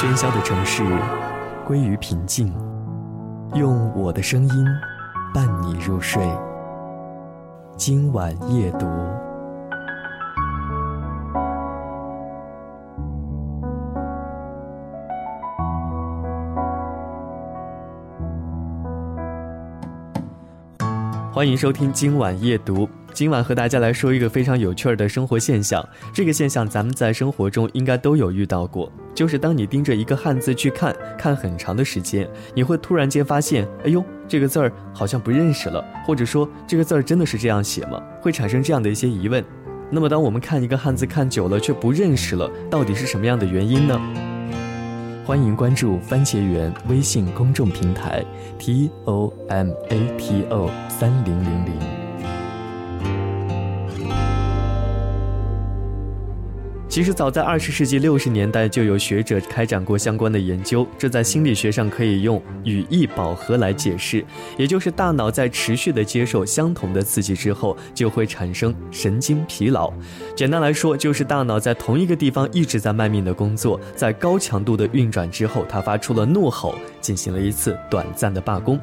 喧嚣的城市归于平静，用我的声音伴你入睡。今晚夜读。欢迎收听今晚夜读。今晚和大家来说一个非常有趣儿的生活现象。这个现象咱们在生活中应该都有遇到过，就是当你盯着一个汉字去看，看很长的时间，你会突然间发现，哎呦，这个字儿好像不认识了，或者说这个字儿真的是这样写吗？会产生这样的一些疑问。那么当我们看一个汉字看久了却不认识了，到底是什么样的原因呢？欢迎关注番茄园微信公众平台，t o m a t o 三零零零。其实早在二十世纪六十年代，就有学者开展过相关的研究。这在心理学上可以用语义饱和来解释，也就是大脑在持续的接受相同的刺激之后，就会产生神经疲劳。简单来说，就是大脑在同一个地方一直在卖命的工作，在高强度的运转之后，它发出了怒吼，进行了一次短暂的罢工。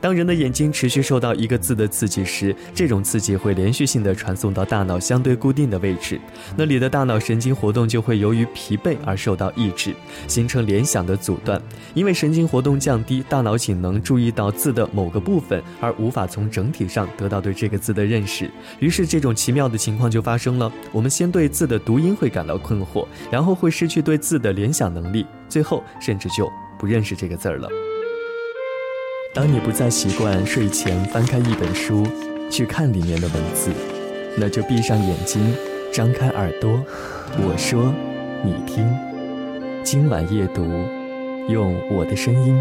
当人的眼睛持续受到一个字的刺激时，这种刺激会连续性的传送到大脑相对固定的位置，那里的大脑神经活动就会由于疲惫而受到抑制，形成联想的阻断。因为神经活动降低，大脑仅能注意到字的某个部分，而无法从整体上得到对这个字的认识。于是，这种奇妙的情况就发生了：我们先对字的读音会感到困惑，然后会失去对字的联想能力，最后甚至就不认识这个字儿了。当你不再习惯睡前翻开一本书去看里面的文字，那就闭上眼睛，张开耳朵，我说，你听。今晚夜读，用我的声音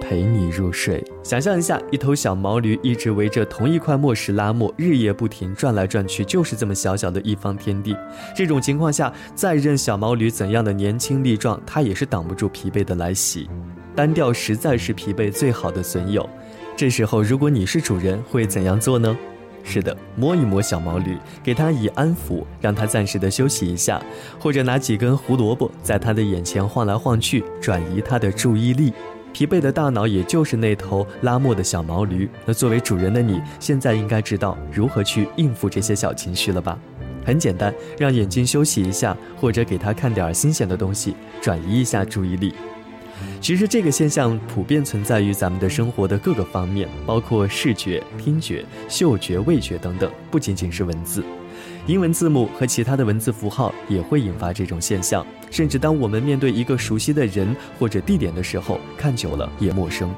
陪你入睡。想象一下，一头小毛驴一直围着同一块磨石拉磨，日夜不停转来转去，就是这么小小的一方天地。这种情况下，再任小毛驴怎样的年轻力壮，它也是挡不住疲惫的来袭。单调实在是疲惫最好的损友。这时候，如果你是主人，会怎样做呢？是的，摸一摸小毛驴，给它以安抚，让它暂时的休息一下，或者拿几根胡萝卜在它的眼前晃来晃去，转移它的注意力。疲惫的大脑也就是那头拉磨的小毛驴。那作为主人的你，现在应该知道如何去应付这些小情绪了吧？很简单，让眼睛休息一下，或者给它看点新鲜的东西，转移一下注意力。其实这个现象普遍存在于咱们的生活的各个方面，包括视觉、听觉、嗅觉、味觉等等，不仅仅是文字。英文字母和其他的文字符号也会引发这种现象，甚至当我们面对一个熟悉的人或者地点的时候，看久了也陌生。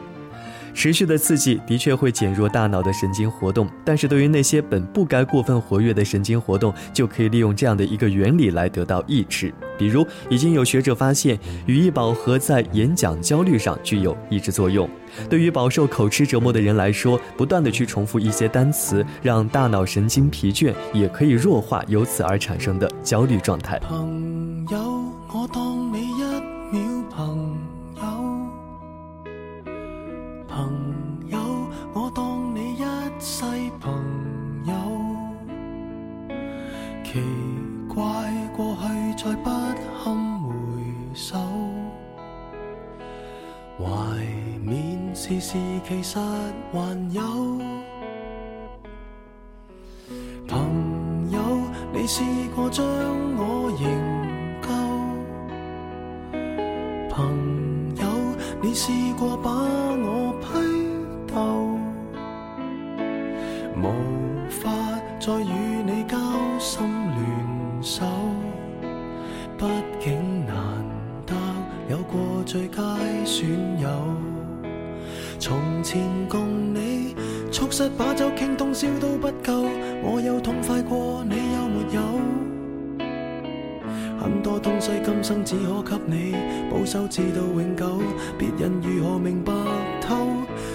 持续的刺激的确会减弱大脑的神经活动，但是对于那些本不该过分活跃的神经活动，就可以利用这样的一个原理来得到抑制。比如，已经有学者发现，语义饱和在演讲焦虑上具有抑制作用。对于饱受口吃折磨的人来说，不断的去重复一些单词，让大脑神经疲倦，也可以弱化由此而产生的焦虑状态。朋友，我当奇怪，过去再不堪回首，怀缅事事其实还有。朋友，你试过将我营救？朋友，你试过把我批斗？无法。再与你交心联手，毕竟难得有过最佳损友。从前共你促膝把酒倾通宵都不够，我有痛快过，你有没有？很多东西今生只可给你保守，至到永久。别人如何明白透？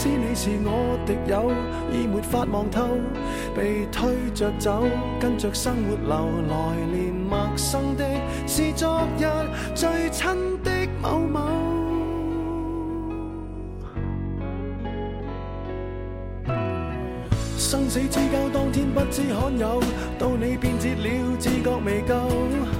知你是我敌友，已没法望透，被推着走，跟着生活流，来年陌生的，是昨日最亲的某某。生死之交，当天不知罕有，到你变节了，自觉未够。